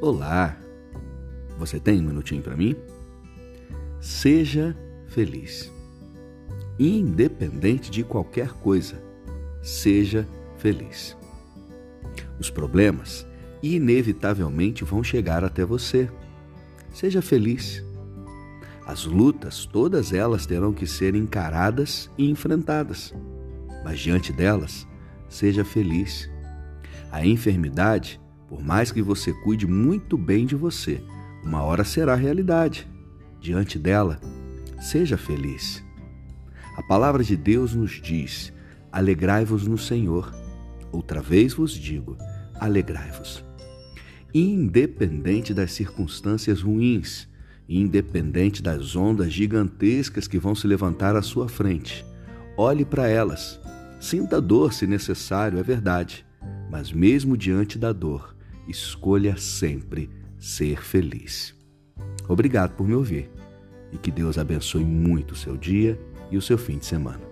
Olá! Você tem um minutinho para mim? Seja feliz. Independente de qualquer coisa, seja feliz. Os problemas inevitavelmente vão chegar até você. Seja feliz. As lutas, todas elas terão que ser encaradas e enfrentadas. Mas diante delas, seja feliz. A enfermidade por mais que você cuide muito bem de você, uma hora será realidade. Diante dela, seja feliz. A palavra de Deus nos diz: alegrai-vos no Senhor. Outra vez vos digo: alegrai-vos. Independente das circunstâncias ruins, independente das ondas gigantescas que vão se levantar à sua frente, olhe para elas. Sinta dor se necessário, é verdade, mas mesmo diante da dor, escolha sempre ser feliz. Obrigado por me ouvir e que Deus abençoe muito o seu dia e o seu fim de semana.